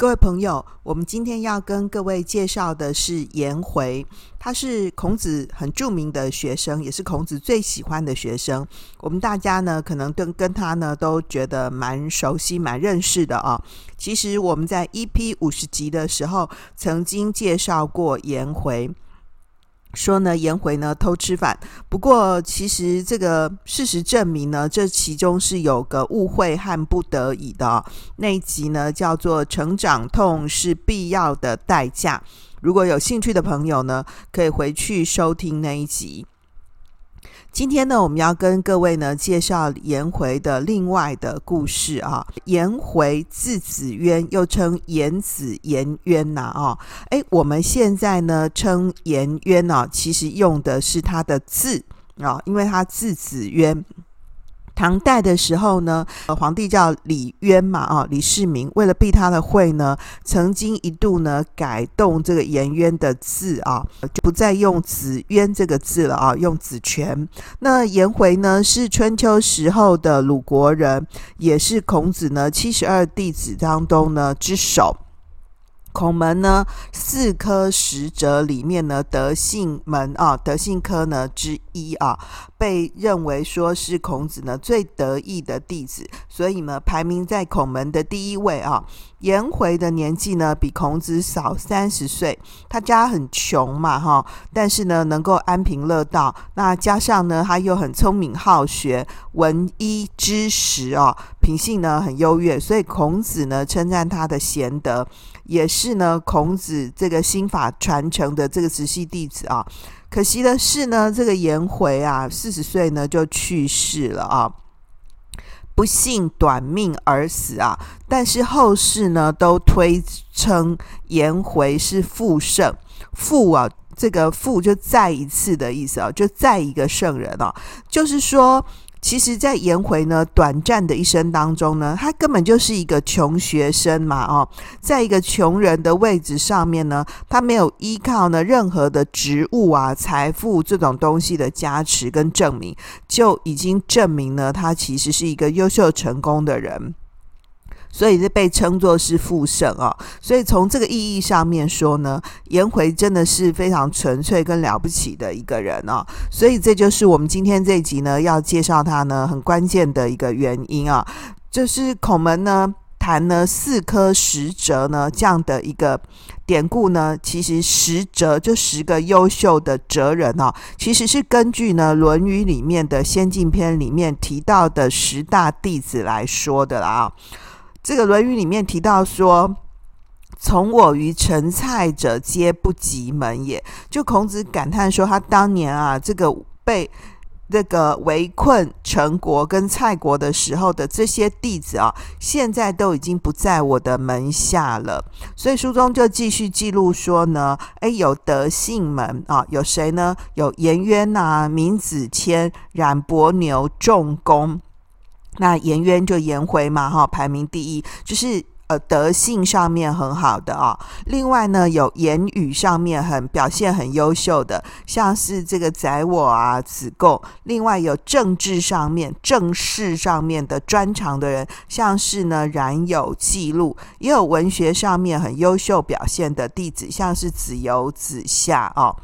各位朋友，我们今天要跟各位介绍的是颜回，他是孔子很著名的学生，也是孔子最喜欢的学生。我们大家呢，可能跟跟他呢都觉得蛮熟悉、蛮认识的啊。其实我们在 EP 五十集的时候，曾经介绍过颜回。说呢，颜回呢偷吃饭。不过，其实这个事实证明呢，这其中是有个误会和不得已的。那一集呢，叫做“成长痛是必要的代价”。如果有兴趣的朋友呢，可以回去收听那一集。今天呢，我们要跟各位呢介绍颜回的另外的故事啊。颜回字子渊，又称颜子、颜渊呐啊。哎，我们现在呢称颜渊呢，其实用的是他的字啊，因为他字子渊。唐代的时候呢，皇帝叫李渊嘛，啊，李世民为了避他的讳呢，曾经一度呢改动这个颜渊的字啊，就不再用子渊这个字了啊，用子权。那颜回呢是春秋时候的鲁国人，也是孔子呢七十二弟子当中呢之首。孔门呢，四科十哲里面呢，德性门啊，德性科呢之一啊，被认为说是孔子呢最得意的弟子，所以呢排名在孔门的第一位啊。颜回的年纪呢比孔子少三十岁，他家很穷嘛哈，但是呢能够安贫乐道，那加上呢他又很聪明好学，闻一知识啊，品性呢很优越，所以孔子呢称赞他的贤德。也是呢，孔子这个心法传承的这个直系弟子啊。可惜的是呢，这个颜回啊，四十岁呢就去世了啊，不幸短命而死啊。但是后世呢都推称颜回是复圣，复啊，这个复就再一次的意思啊，就再一个圣人啊，就是说。其实，在颜回呢短暂的一生当中呢，他根本就是一个穷学生嘛，哦，在一个穷人的位置上面呢，他没有依靠呢任何的职务啊、财富这种东西的加持跟证明，就已经证明呢他其实是一个优秀成功的人。所以是被称作是复圣啊，所以从这个意义上面说呢，颜回真的是非常纯粹跟了不起的一个人啊，所以这就是我们今天这一集呢要介绍他呢很关键的一个原因啊，就是孔门呢谈呢四科十哲呢这样的一个典故呢，其实十哲就十个优秀的哲人啊，其实是根据呢《论语》里面的先进篇里面提到的十大弟子来说的啦啊。这个《论语》里面提到说：“从我于陈蔡者，皆不及门也。”就孔子感叹说，他当年啊，这个被这个围困陈国跟蔡国的时候的这些弟子啊，现在都已经不在我的门下了。所以书中就继续记录说呢，哎，有德性门啊，有谁呢？有颜渊呐、闵子骞、冉伯牛、仲弓。那颜渊就颜回嘛，哈，排名第一，就是呃德性上面很好的啊。另外呢，有言语上面很表现很优秀的，像是这个宰我啊、子贡。另外有政治上面、政事上面的专长的人，像是呢冉有、记录，也有文学上面很优秀表现的弟子，像是子游、子夏啊。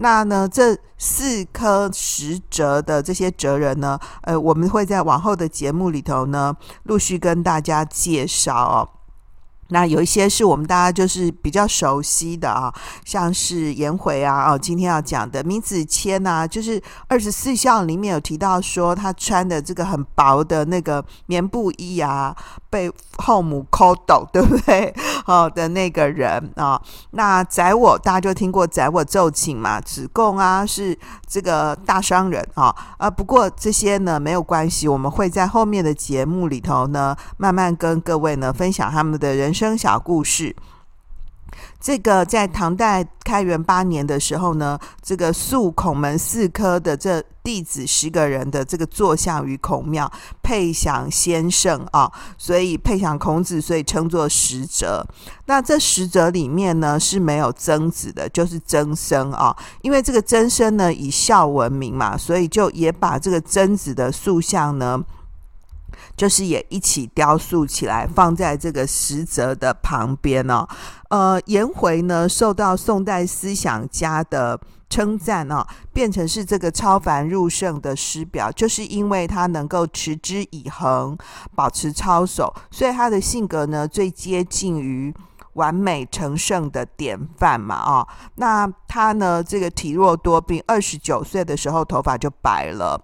那呢，这四颗十哲的这些哲人呢，呃，我们会在往后的节目里头呢，陆续跟大家介绍哦。那有一些是我们大家就是比较熟悉的啊，像是颜回啊，哦，今天要讲的闵子骞啊，就是二十四孝里面有提到说他穿的这个很薄的那个棉布衣啊，被后母抠斗，对不对？哦的那个人啊，那宰我大家就听过宰我奏请嘛，子贡啊是这个大商人啊，啊不过这些呢没有关系，我们会在后面的节目里头呢，慢慢跟各位呢分享他们的人生。生小故事，这个在唐代开元八年的时候呢，这个塑孔门四科的这弟子十个人的这个坐像于孔庙，配享先圣啊，所以配享孔子，所以称作十哲。那这十哲里面呢是没有曾子的，就是曾生啊，因为这个曾生呢以孝闻名嘛，所以就也把这个曾子的塑像呢。就是也一起雕塑起来，放在这个石泽的旁边哦。呃，颜回呢，受到宋代思想家的称赞哦，变成是这个超凡入圣的师表，就是因为他能够持之以恒，保持操守，所以他的性格呢，最接近于完美成圣的典范嘛、哦。那他呢，这个体弱多病，二十九岁的时候头发就白了。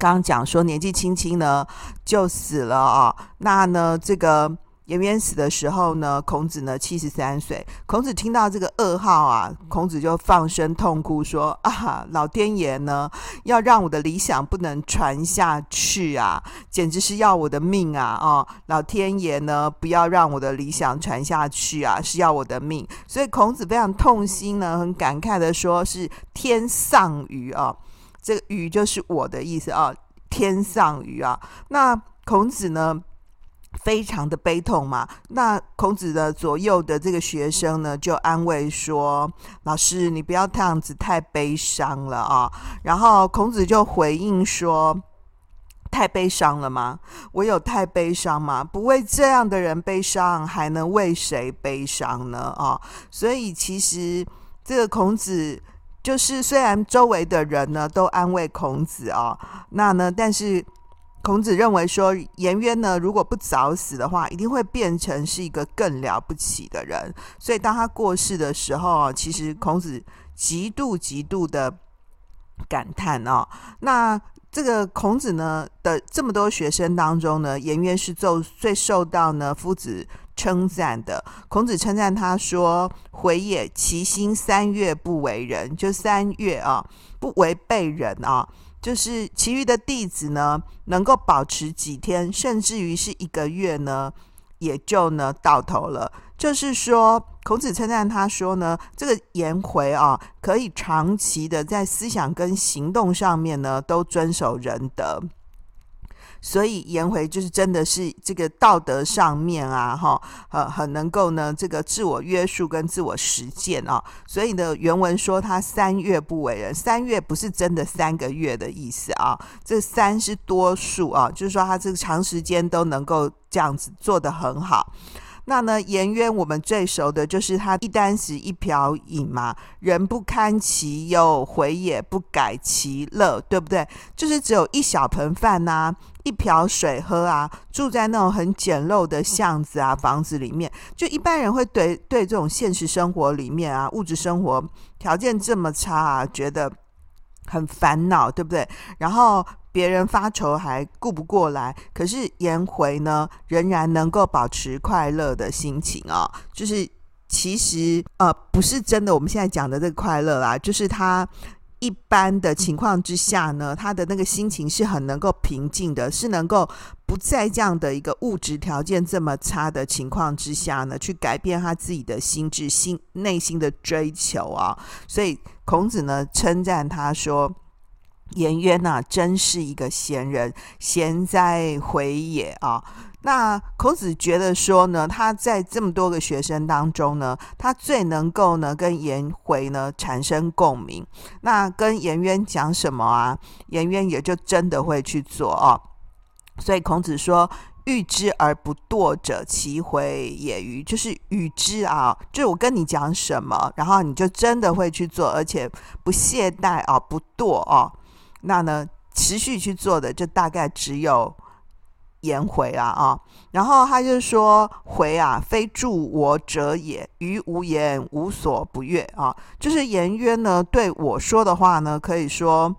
刚讲说年纪轻轻呢就死了啊，那呢这个颜渊死的时候呢，孔子呢七十三岁。孔子听到这个噩耗啊，孔子就放声痛哭说啊，老天爷呢要让我的理想不能传下去啊，简直是要我的命啊！哦，老天爷呢不要让我的理想传下去啊，是要我的命。所以孔子非常痛心呢，很感慨的说，是天丧于啊。这个“于”就是我的意思啊，天丧于啊。那孔子呢，非常的悲痛嘛。那孔子的左右的这个学生呢，就安慰说：“老师，你不要这样子太悲伤了啊。”然后孔子就回应说：“太悲伤了吗？我有太悲伤吗？不为这样的人悲伤，还能为谁悲伤呢？啊！所以其实这个孔子。就是虽然周围的人呢都安慰孔子、哦，那呢，但是孔子认为说颜渊呢如果不早死的话，一定会变成是一个更了不起的人。所以当他过世的时候，其实孔子极度极度的感叹哦。那这个孔子呢的这么多学生当中呢，颜渊是受最受到呢夫子。称赞的孔子称赞他说：“回也，其心三月不为人，就三月啊，不违背人啊。就是其余的弟子呢，能够保持几天，甚至于是一个月呢，也就呢到头了。就是说，孔子称赞他说呢，这个颜回啊，可以长期的在思想跟行动上面呢，都遵守仁德。”所以颜回就是真的是这个道德上面啊，哈，很，很能够呢，这个自我约束跟自我实践啊。所以呢，原文说他三月不为人，三月不是真的三个月的意思啊，这三是多数啊，就是说他这个长时间都能够这样子做得很好。那呢，颜渊我们最熟的就是他一簞食一瓢饮嘛，人不堪其忧，回也不改其乐，对不对？就是只有一小盆饭呐、一瓢水喝啊，住在那种很简陋的巷子啊、房子里面，就一般人会对对这种现实生活里面啊，物质生活条件这么差啊，觉得很烦恼，对不对？然后。别人发愁还顾不过来，可是颜回呢，仍然能够保持快乐的心情啊、哦。就是其实呃，不是真的我们现在讲的这个快乐啦，就是他一般的情况之下呢，他的那个心情是很能够平静的，是能够不在这样的一个物质条件这么差的情况之下呢，去改变他自己的心智、心内心的追求啊、所以孔子呢称赞他说。颜渊呐，真是一个贤人，贤哉回也啊！那孔子觉得说呢，他在这么多个学生当中呢，他最能够呢跟颜回呢产生共鸣。那跟颜渊讲什么啊？颜渊也就真的会去做哦。所以孔子说：“欲之而不惰者，其回也与？”就是与之啊，就是我跟你讲什么，然后你就真的会去做，而且不懈怠啊，不惰啊。那呢，持续去做的就大概只有颜回啊啊，然后他就说：“回啊，非助我者也，于无言无所不悦啊。”就是颜渊呢对我说的话呢，可以说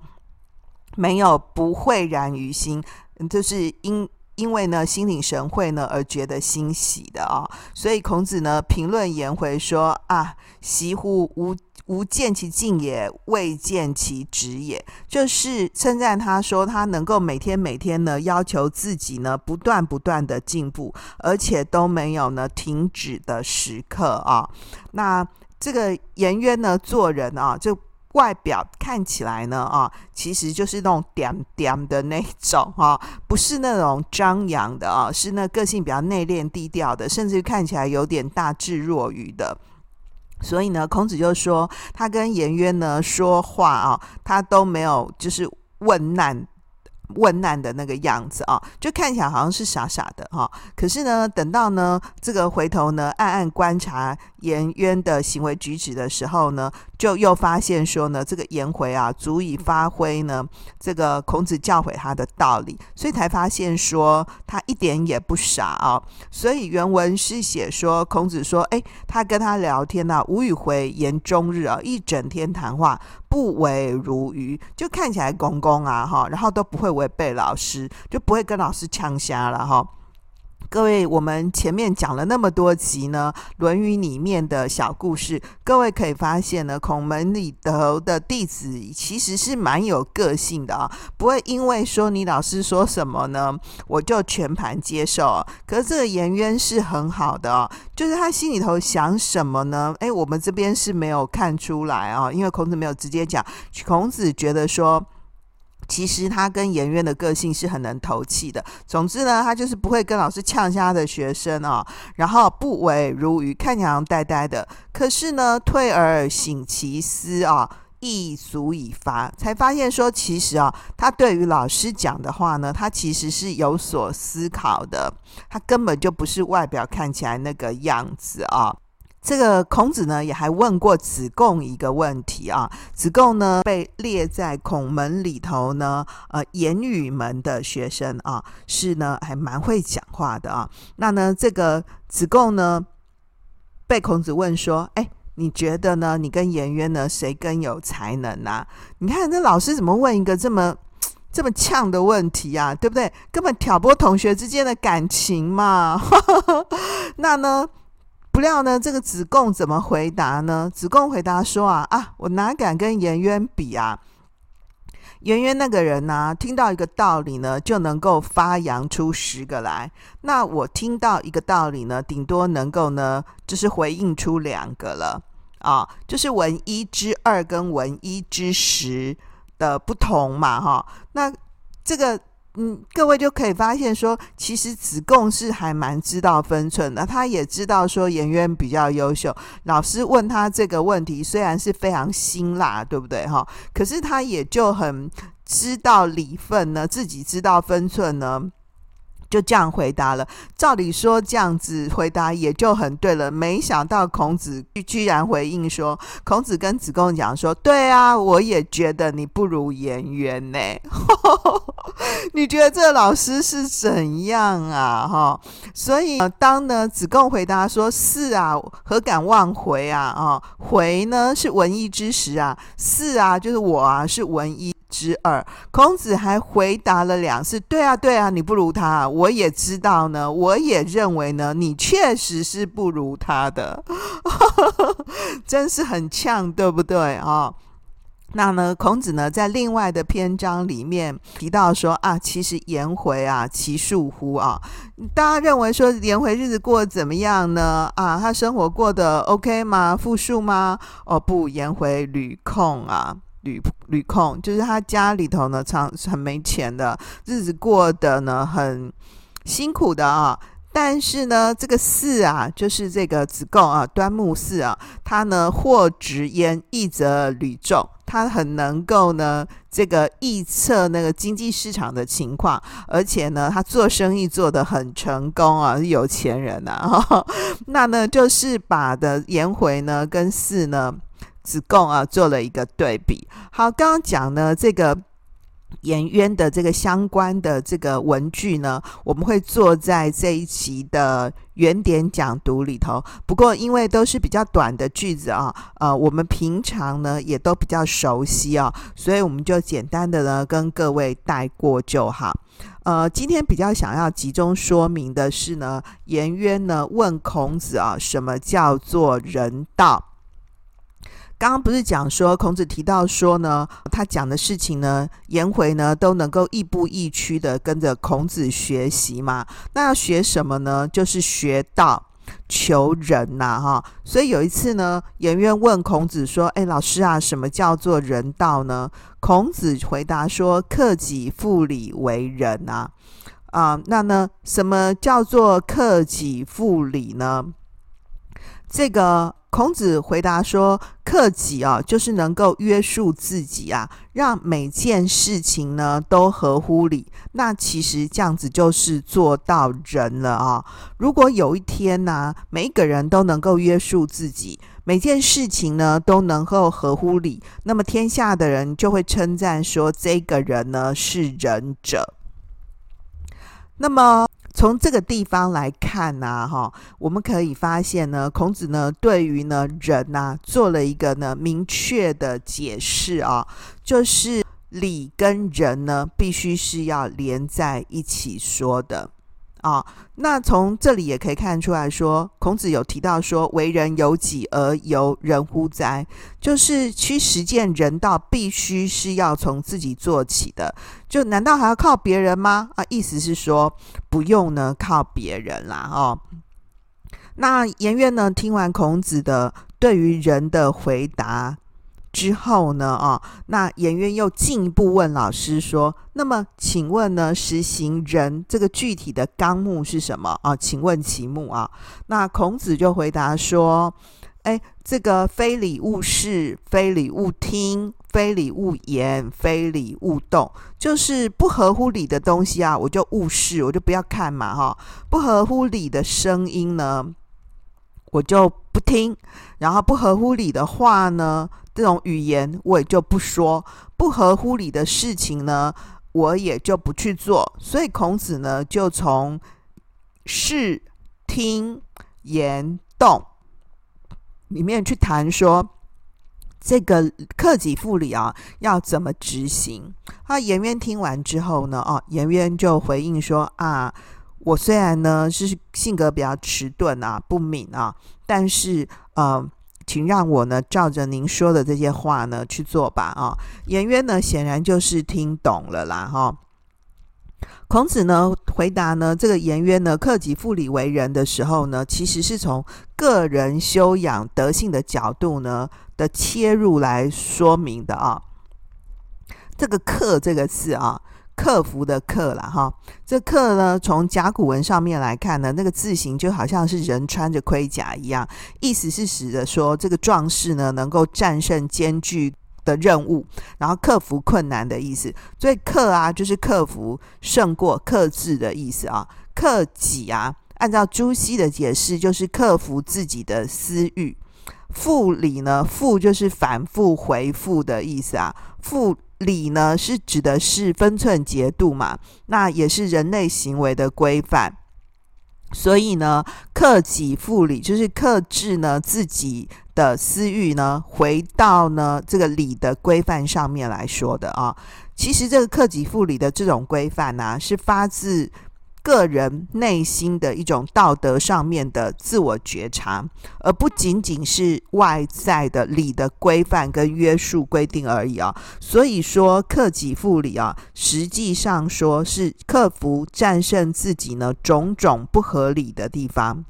没有不会然于心，就是因。因为呢心领神会呢而觉得欣喜的啊。所以孔子呢评论颜回说啊，惜乎吾。吾见其进也，未见其止也，就是称赞他说他能够每天每天呢要求自己呢不断不断的进步，而且都没有呢停止的时刻啊。那这个颜渊呢做人啊，就外表看起来呢啊，其实就是那种点点的那种啊，不是那种张扬的啊，是那个性比较内敛低调的，甚至看起来有点大智若愚的。所以呢，孔子就说，他跟颜渊呢说话啊，他都没有就是问难。问难的那个样子啊，就看起来好像是傻傻的哈。可是呢，等到呢这个回头呢，暗暗观察颜渊的行为举止的时候呢，就又发现说呢，这个颜回啊，足以发挥呢这个孔子教诲他的道理，所以才发现说他一点也不傻啊。所以原文是写说，孔子说，哎，他跟他聊天呐、啊，吾与回言终日啊，一整天谈话。不违如愚，就看起来公公啊哈，然后都不会违背老师，就不会跟老师呛瞎了哈。各位，我们前面讲了那么多集呢，《论语》里面的小故事，各位可以发现呢，孔门里头的弟子其实是蛮有个性的啊，不会因为说你老师说什么呢，我就全盘接受。可是这个颜渊是很好的哦，就是他心里头想什么呢？诶，我们这边是没有看出来啊，因为孔子没有直接讲，孔子觉得说。其实他跟颜渊的个性是很能投契的。总之呢，他就是不会跟老师呛瞎的学生啊、哦，然后不为如鱼，看起来呆呆的。可是呢，退而省其思啊，亦足以发。才发现说，其实啊，他对于老师讲的话呢，他其实是有所思考的。他根本就不是外表看起来那个样子啊。这个孔子呢，也还问过子贡一个问题啊。子贡呢，被列在孔门里头呢，呃，言语门的学生啊，是呢，还蛮会讲话的啊。那呢，这个子贡呢，被孔子问说：“哎，你觉得呢？你跟颜渊呢，谁更有才能啊？”你看这老师怎么问一个这么这么呛的问题啊？对不对？根本挑拨同学之间的感情嘛。那呢？不料呢，这个子贡怎么回答呢？子贡回答说啊啊，我哪敢跟颜渊比啊？颜渊那个人呢、听到一个道理呢，就能够发扬出十个来。那我听到一个道理呢，顶多能够呢，就是回应出两个了啊，就是闻一知二跟闻一知十的不同嘛，哈。那这个。嗯，各位就可以发现说，其实子贡是还蛮知道分寸的，他也知道说颜渊比较优秀。老师问他这个问题，虽然是非常辛辣，对不对哈？可是他也就很知道礼分呢，自己知道分寸呢。就这样回答了。照理说这样子回答也就很对了，没想到孔子居然回应说：“孔子跟子贡讲说，对啊，我也觉得你不如颜渊呢。”你觉得这个老师是怎样啊？哈，所以当呢子贡回答说：“是啊，何敢忘回啊？啊，回呢是文艺之时啊，是啊，就是我啊，是文艺。”之二，孔子还回答了两次。对啊，对啊，你不如他，我也知道呢，我也认为呢，你确实是不如他的，真是很呛，对不对啊、哦？那呢，孔子呢，在另外的篇章里面提到说啊，其实颜回啊，其恕乎啊？大家认为说颜回日子过得怎么样呢？啊，他生活过得 OK 吗？富庶吗？哦，不，颜回屡空啊。屡屡空，就是他家里头呢，常很没钱的，日子过得呢很辛苦的啊。但是呢，这个四啊，就是这个子贡啊，端木四啊，他呢或直焉，一则屡众，他很能够呢这个预测那个经济市场的情况，而且呢，他做生意做得很成功啊，有钱人呐、啊。那呢，就是把的颜回呢跟四呢。子贡啊，做了一个对比。好，刚刚讲呢，这个颜渊的这个相关的这个文句呢，我们会做在这一期的原点讲读里头。不过因为都是比较短的句子啊，呃，我们平常呢也都比较熟悉啊，所以我们就简单的呢跟各位带过就好。呃，今天比较想要集中说明的是呢，颜渊呢问孔子啊，什么叫做人道？刚刚不是讲说孔子提到说呢，他讲的事情呢，颜回呢都能够亦步亦趋的跟着孔子学习嘛？那要学什么呢？就是学道、求仁呐，哈。所以有一次呢，颜渊问孔子说：“哎，老师啊，什么叫做人道呢？”孔子回答说：“克己复礼为仁啊。”啊，那呢，什么叫做克己复礼呢？这个。孔子回答说：“克己啊，就是能够约束自己啊，让每件事情呢都合乎理。那其实这样子就是做到仁了啊。如果有一天呢、每一个人都能够约束自己，每件事情呢都能够合乎理，那么天下的人就会称赞说，这个人呢是仁者。那么。”从这个地方来看呢、哈，我们可以发现呢，孔子呢对于呢人呐、做了一个呢明确的解释啊，就是礼跟仁呢必须是要连在一起说的。啊，那从这里也可以看出来说，孔子有提到说，为人由己而由人乎哉？就是去实践人道，必须是要从自己做起的。就难道还要靠别人吗？啊，意思是说不用呢靠别人啦。哦，那颜渊呢听完孔子的对于人的回答。之后呢，啊，那颜渊又进一步问老师说：“那么，请问呢，实行仁这个具体的纲目是什么啊？请问其目啊？”那孔子就回答说：“哎，这个非礼勿视，非礼勿听，非礼勿言，非礼勿动，就是不合乎礼的东西啊，我就勿视，我就不要看嘛，哈，不合乎礼的声音呢，我就不听，然后不合乎礼的话呢。”这种语言我也就不说，不合乎礼的事情呢，我也就不去做。所以孔子呢，就从视、听、言、动里面去谈说，这个克己复礼啊，要怎么执行？啊，颜渊听完之后呢，哦，颜渊就回应说啊，我虽然呢是性格比较迟钝啊、不敏啊，但是呃。请让我呢照着您说的这些话呢去做吧啊！颜渊呢显然就是听懂了啦哈。孔子呢回答呢这个颜渊呢克己复礼为仁的时候呢，其实是从个人修养德性的角度呢的切入来说明的啊。这个克这个字啊。克服的克了哈，这克呢，从甲骨文上面来看呢，那个字形就好像是人穿着盔甲一样，意思是指的说这个壮士呢能够战胜艰巨的任务，然后克服困难的意思。所以克啊，就是克服、胜过、克制的意思啊。克己啊，按照朱熹的解释，就是克服自己的私欲。复礼呢，复就是反复回复的意思啊。复礼呢，是指的是分寸节度嘛，那也是人类行为的规范。所以呢，克己复礼就是克制呢自己的私欲呢，回到呢这个礼的规范上面来说的啊。其实这个克己复礼的这种规范呢、是发自。个人内心的一种道德上面的自我觉察，而不仅仅是外在的礼的规范跟约束规定而已啊。所以说，克己复礼啊，实际上说是克服、战胜自己呢种种不合理的地方。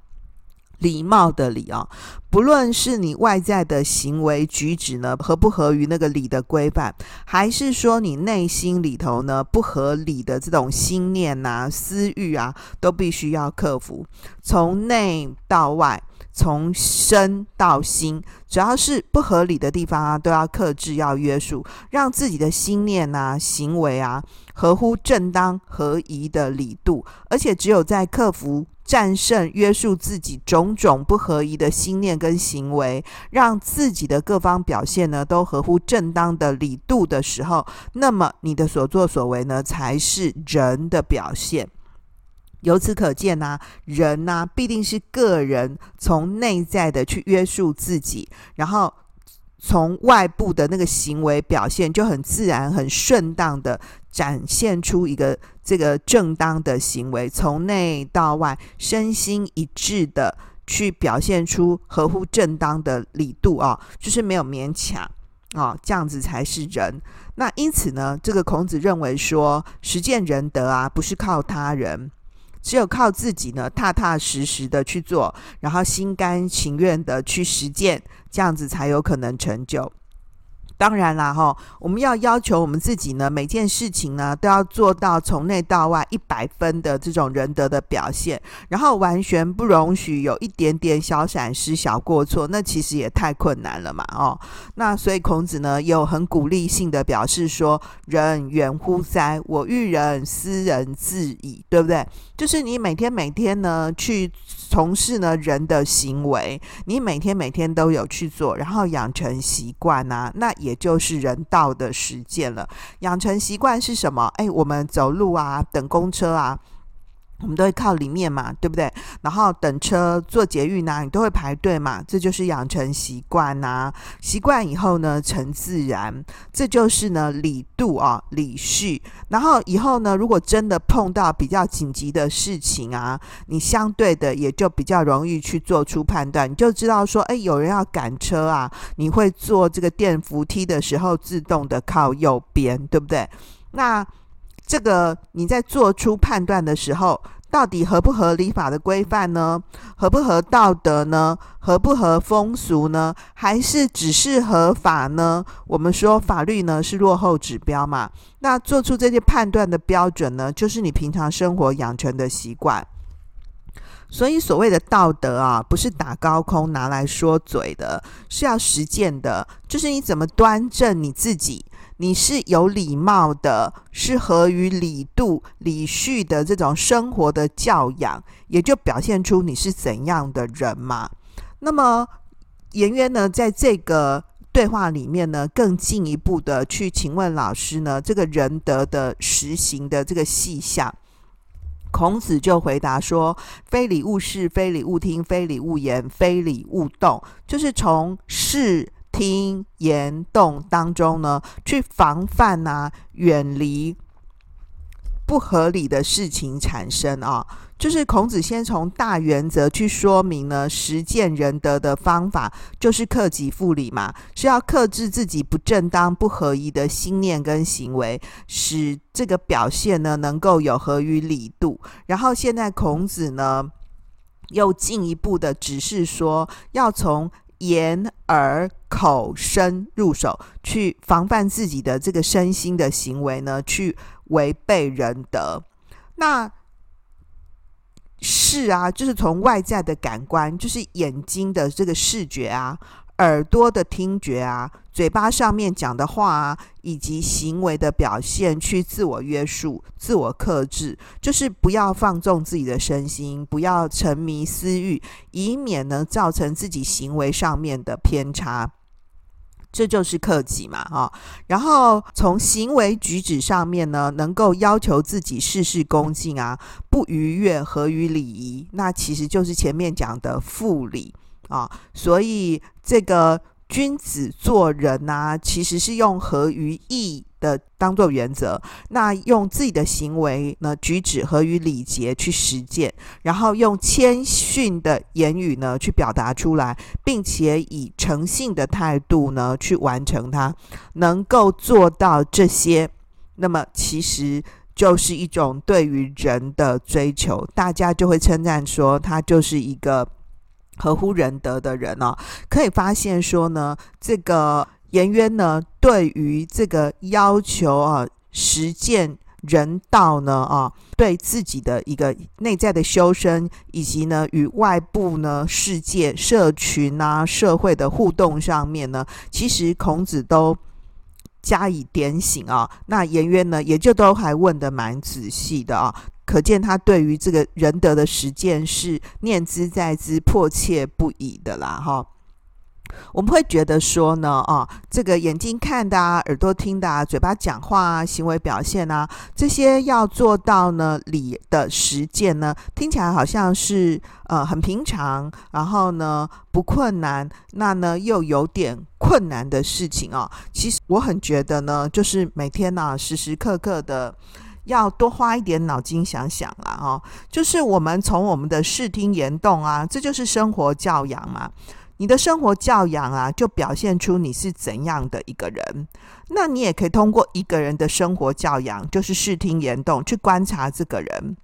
礼貌的礼啊，不论是你外在的行为举止呢，合不合于那个礼的规范，还是说你内心里头呢不合理的这种心念呐、啊、私欲啊，都必须要克服。从内到外，从身到心，只要是不合理的地方啊，都要克制、要约束，让自己的心念、啊、行为啊，合乎正当合宜的礼度。而且只有在克服。战胜约束自己种种不合宜的心念跟行为，让自己的各方表现呢都合乎正当的理度的时候，那么你的所作所为呢才是人的表现。由此可见呐、啊，人呐、啊、必定是个人从内在的去约束自己，然后从外部的那个行为表现就很自然、很顺当的展现出一个这个正当的行为，从内到外身心一致的去表现出合乎正当的理度啊，就是没有勉强啊，这样子才是人。那因此呢，这个孔子认为说，实践仁德啊，不是靠他人。只有靠自己呢，踏踏实实的去做，然后心甘情愿的去实践，这样子才有可能成就。当然啦，哈，我们要要求我们自己呢，每件事情呢都要做到从内到外一百分的这种仁德的表现，然后完全不容许有一点点小闪失、小过错，那其实也太困难了嘛，哦。那所以孔子呢，有很鼓励性的表示说：“人远乎哉？我欲人斯人至矣，对不对？就是你每天每天呢去。”从事呢人的行为，你每天每天都有去做，然后养成习惯啊，那也就是人道的实践了。养成习惯是什么？哎，我们走路啊，等公车啊。我们都会靠里面嘛，对不对？然后等车、坐捷运呐，你都会排队嘛，这就是养成习惯呐。习惯以后呢，成自然，这就是呢理度啊，礼序。然后以后呢，如果真的碰到比较紧急的事情啊，你相对的也就比较容易去做出判断，你就知道说，哎，有人要赶车啊，你会坐这个电扶梯的时候自动的靠右边，对不对？那。这个你在做出判断的时候，到底合不合理法的规范呢？合不合道德呢？合不合风俗呢？还是只是合法呢？我们说法律呢是落后指标嘛，那做出这些判断的标准呢，就是你平常生活养成的习惯。所以所谓的道德啊，不是打高空拿来说嘴的，是要实践的，就是你怎么端正你自己。你是有礼貌的，是合于礼度、礼序的这种生活的教养，也就表现出你是怎样的人嘛。那么颜渊呢，在这个对话里面呢，更进一步的去请问老师呢，这个仁德的实行的这个细项，孔子就回答说：非礼勿视，非礼勿听，非礼勿言，非礼勿动，就是从视。听言动当中呢，去防范啊，远离不合理的事情产生啊。就是孔子先从大原则去说明呢，实践仁德的方法，就是克己复礼嘛，是要克制自己不正当、不合宜的心念跟行为，使这个表现呢能够有合于礼度。然后现在孔子呢又进一步的指示说，要从。眼耳口身入手，去防范自己的这个身心的行为呢，去违背仁德。那是啊，就是从外在的感官，就是眼睛的这个视觉啊。耳朵的听觉啊，嘴巴上面讲的话啊，以及行为的表现，去自我约束、自我克制，就是不要放纵自己的身心，不要沉迷私欲，以免呢造成自己行为上面的偏差。这就是克己嘛，哈。然后从行为举止上面呢，能够要求自己事事恭敬啊，不逾越，合于礼仪，那其实就是前面讲的复礼。啊，所以这个君子做人呐、啊，其实是用合于义的当做原则，那用自己的行为呢，举止合于礼节去实践，然后用谦逊的言语呢去表达出来，并且以诚信的态度呢去完成它，能够做到这些，那么其实就是一种对于人的追求，大家就会称赞说他就是一个。合乎仁德的人哦，可以发现说呢，这个颜渊呢，对于这个要求啊，实践人道呢啊，对自己的一个内在的修身，以及呢与外部呢世界、社群啊、社会的互动上面呢，其实孔子都加以点醒啊。那颜渊呢，也就都还问的蛮仔细的啊。可见他对于这个仁德的实践是念兹在兹、迫切不已的啦，哈。我们会觉得说呢，啊，这个眼睛看的啊，耳朵听的啊，嘴巴讲话啊，行为表现啊，这些要做到呢，礼的实践呢，听起来好像是呃很平常，然后呢不困难，那呢又有点困难的事情哦。其实我很觉得呢，就是每天呢，时时刻刻的要多花一点脑筋想想啦，哈，就是我们从我们的视听言动啊，这就是生活教养嘛。你的生活教养啊，就表现出你是怎样的一个人。那你也可以通过一个人的生活教养，就是视听言动，去观察这个人，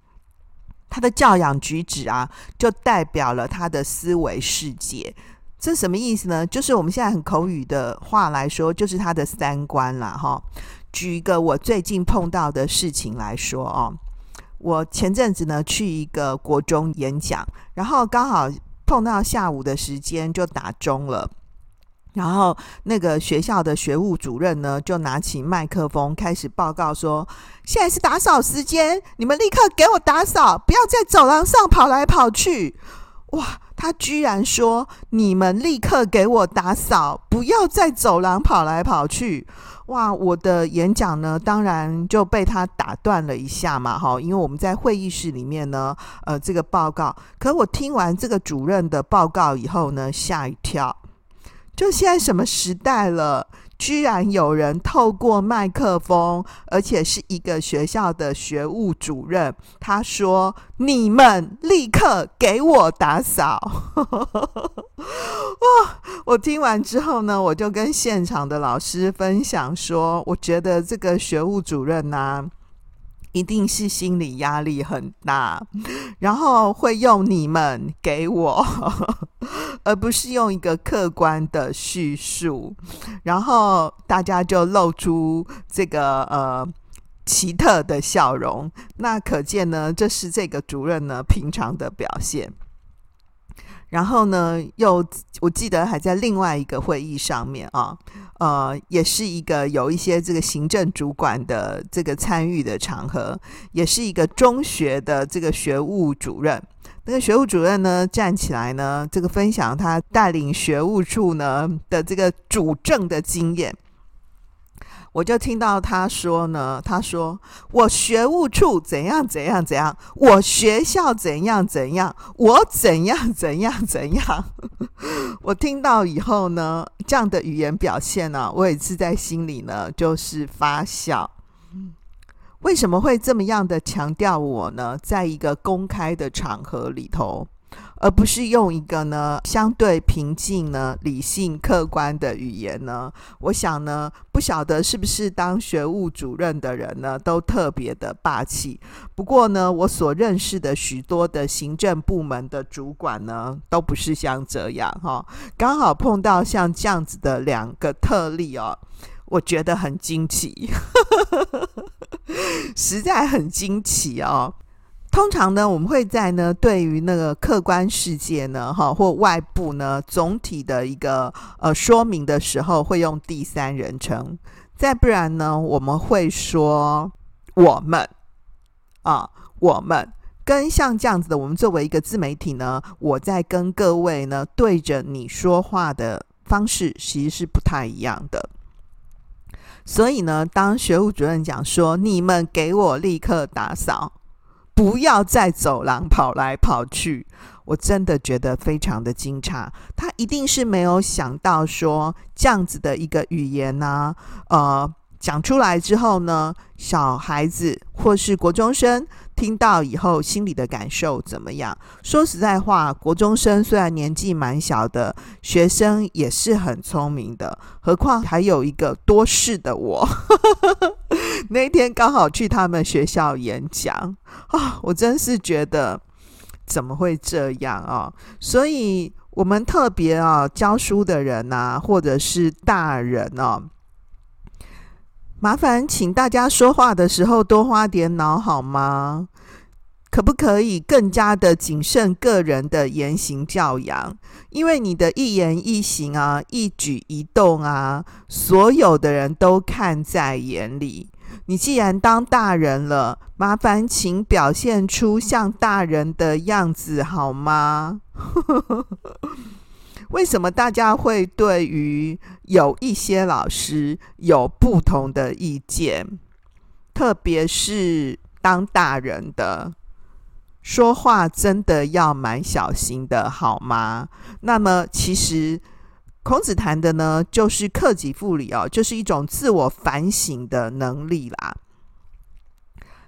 他的教养举止啊，就代表了他的思维世界。这什么意思呢？就是我们现在很口语的话来说，就是他的三观啦。哈，举一个我最近碰到的事情来说哦，我前阵子呢去一个国中演讲，然后刚好。碰到下午的时间就打钟了，然后那个学校的学务主任呢，就拿起麦克风开始报告说：“现在是打扫时间，你们立刻给我打扫，不要在走廊上跑来跑去。”哇，他居然说：“你们立刻给我打扫，不要在走廊跑来跑去。”哇，我的演讲呢，当然就被他打断了一下嘛，哈，因为我们在会议室里面呢，呃，这个报告，可我听完这个主任的报告以后呢，吓一跳，就现在什么时代了？居然有人透过麦克风，而且是一个学校的学务主任，他说：“你们立刻给我打扫。” 哇！我听完之后呢，我就跟现场的老师分享说：“我觉得这个学务主任呢、”一定是心理压力很大，然后会用你们给我，而不是用一个客观的叙述，然后大家就露出这个呃奇特的笑容。那可见呢，这是这个主任呢平常的表现。然后呢，又我记得还在另外一个会议上面啊，呃，也是一个有一些这个行政主管的这个参与的场合，也是一个中学的这个学务主任。那个学务主任呢，站起来呢，这个分享他带领学务处呢的这个主政的经验。我就听到他说呢，他说我学务处怎样怎样怎样，我学校怎样怎样，我怎样怎样怎样。我听到以后呢，这样的语言表现呢，我也是在心里呢，就是发笑。为什么会这么样的强调我呢？在一个公开的场合里头。而不是用一个呢相对平静呢理性客观的语言呢？我想呢，不晓得是不是当学务主任的人呢都特别的霸气。不过呢，我所认识的许多的行政部门的主管呢，都不是像这样哈。刚好碰到像这样子的两个特例哦，我觉得很惊奇，实在很惊奇哦。通常呢，我们会在呢对于那个客观世界呢，哈或外部呢总体的一个呃说明的时候，会用第三人称。再不然呢，我们会说我们啊，我们跟像这样子的，我们作为一个自媒体呢，我在跟各位呢对着你说话的方式，其实是不太一样的。所以呢，当学务主任讲说，你们给我立刻打扫。不要在走廊跑来跑去，我真的觉得非常的惊诧。他一定是没有想到说这样子的一个语言呢、呃，讲出来之后呢，小孩子或是国中生。听到以后心里的感受怎么样？说实在话，国中生虽然年纪蛮小的，学生也是很聪明的。何况还有一个多事的我，那天刚好去他们学校演讲啊、我真是觉得怎么会这样啊、所以我们特别啊，教书的人啊，或者是大人哦。麻烦请大家说话的时候多花点脑好吗？可不可以更加的谨慎个人的言行教养？因为你的一言一行啊，一举一动啊，所有的人都看在眼里。你既然当大人了，麻烦请表现出像大人的样子好吗？为什么大家会对于有一些老师有不同的意见？特别是当大人的，说话真的要蛮小心的，好吗？那么，其实孔子谈的呢，就是克己复礼哦，就是一种自我反省的能力啦。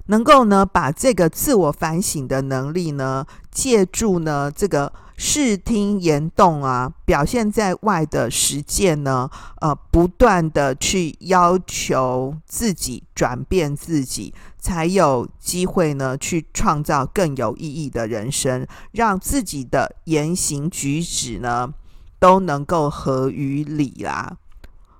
能够呢，把这个自我反省的能力呢，借助呢这个。视听言动啊，表现在外的实践呢，呃，不断的去要求自己转变自己，才有机会呢去创造更有意义的人生，让自己的言行举止呢都能够合于理啦。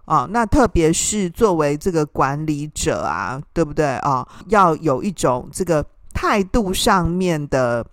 啊，那特别是作为这个管理者啊，对不对啊？要有一种这个态度上面的。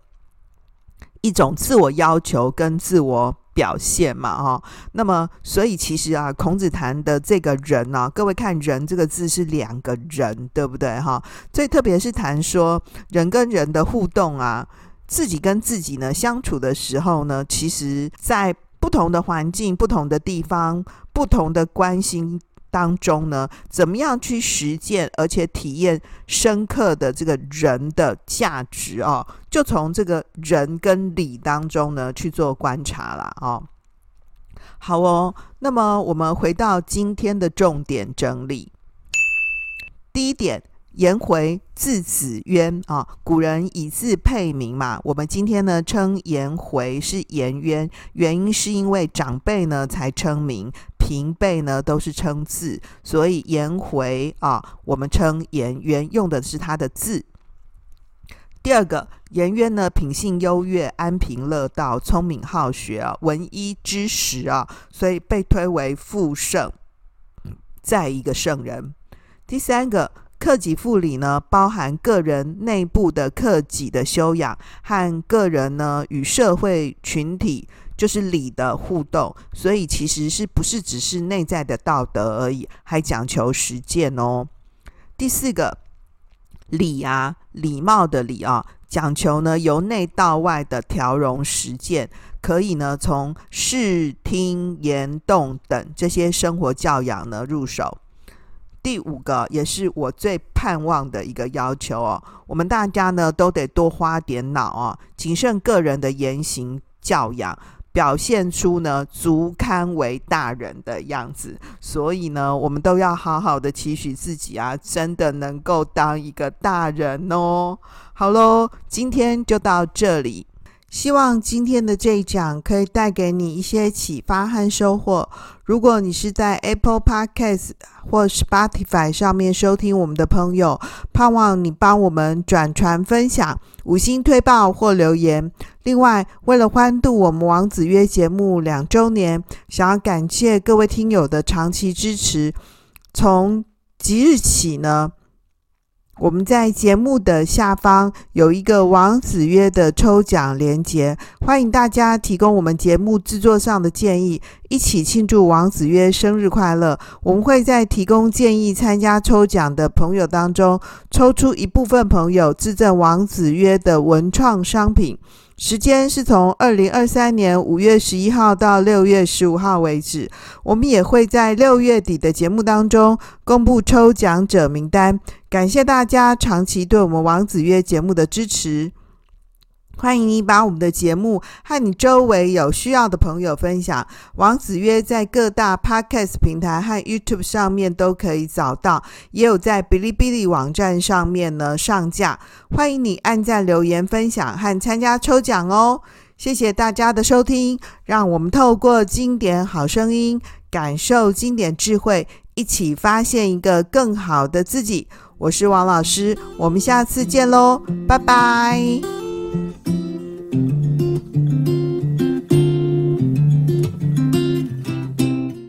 一种自我要求跟自我表现嘛，哈，那么所以其实啊，孔子谈的这个人呢，各位看“人”这个字是两个人，对不对？哈，最特别是谈说人跟人的互动啊，自己跟自己呢相处的时候呢，其实在不同的环境、不同的地方、不同的关心。当中呢，怎么样去实践，而且体验深刻的这个人的价值哦，就从这个人跟理当中呢去做观察啦哦。好哦，那么我们回到今天的重点整理，第一点。颜回字子渊啊，古人以字配名嘛。我们今天呢称颜回是颜渊，原因是因为长辈呢才称名，平辈呢都是称字，所以颜回啊，我们称颜渊，用的是他的字。第二个，颜渊呢品性优越，安贫乐道，聪明好学啊，闻一知十啊，所以被推为复圣，再一个圣人。第三个。克己复礼呢，包含个人内部的克己的修养，和个人呢与社会群体就是礼的互动，所以其实是不是只是内在的道德而已，还讲求实践哦。第四个礼啊，礼貌的礼啊，讲求呢由内到外的调融实践，可以呢从视听言动等这些生活教养呢入手。第五个也是我最盼望的一个要求哦，我们大家呢都得多花点脑哦，谨慎个人的言行教养，表现出呢足堪为大人的样子。所以呢，我们都要好好的期许自己啊，真的能够当一个大人哦。好喽，今天就到这里。希望今天的这一讲可以带给你一些启发和收获。如果你是在 Apple Podcast 或 Spotify 上面收听我们的朋友，盼望你帮我们转传分享、五星推报或留言。另外，为了欢度我们王子约节目两周年，想要感谢各位听友的长期支持，从即日起呢。我们在节目的下方有一个王子约的抽奖连接，欢迎大家提供我们节目制作上的建议，一起庆祝王子约生日快乐。我们会在提供建议参加抽奖的朋友当中，抽出一部分朋友自赠王子约的文创商品。时间是从二零二三年五月十一号到六月十五号为止。我们也会在六月底的节目当中公布抽奖者名单。感谢大家长期对我们王子约节目的支持。欢迎你把我们的节目和你周围有需要的朋友分享。王子约在各大 Podcast 平台和 YouTube 上面都可以找到，也有在哔哩哔哩网站上面呢上架。欢迎你按赞、留言、分享和参加抽奖哦！谢谢大家的收听，让我们透过经典好声音，感受经典智慧，一起发现一个更好的自己。我是王老师，我们下次见喽，拜拜。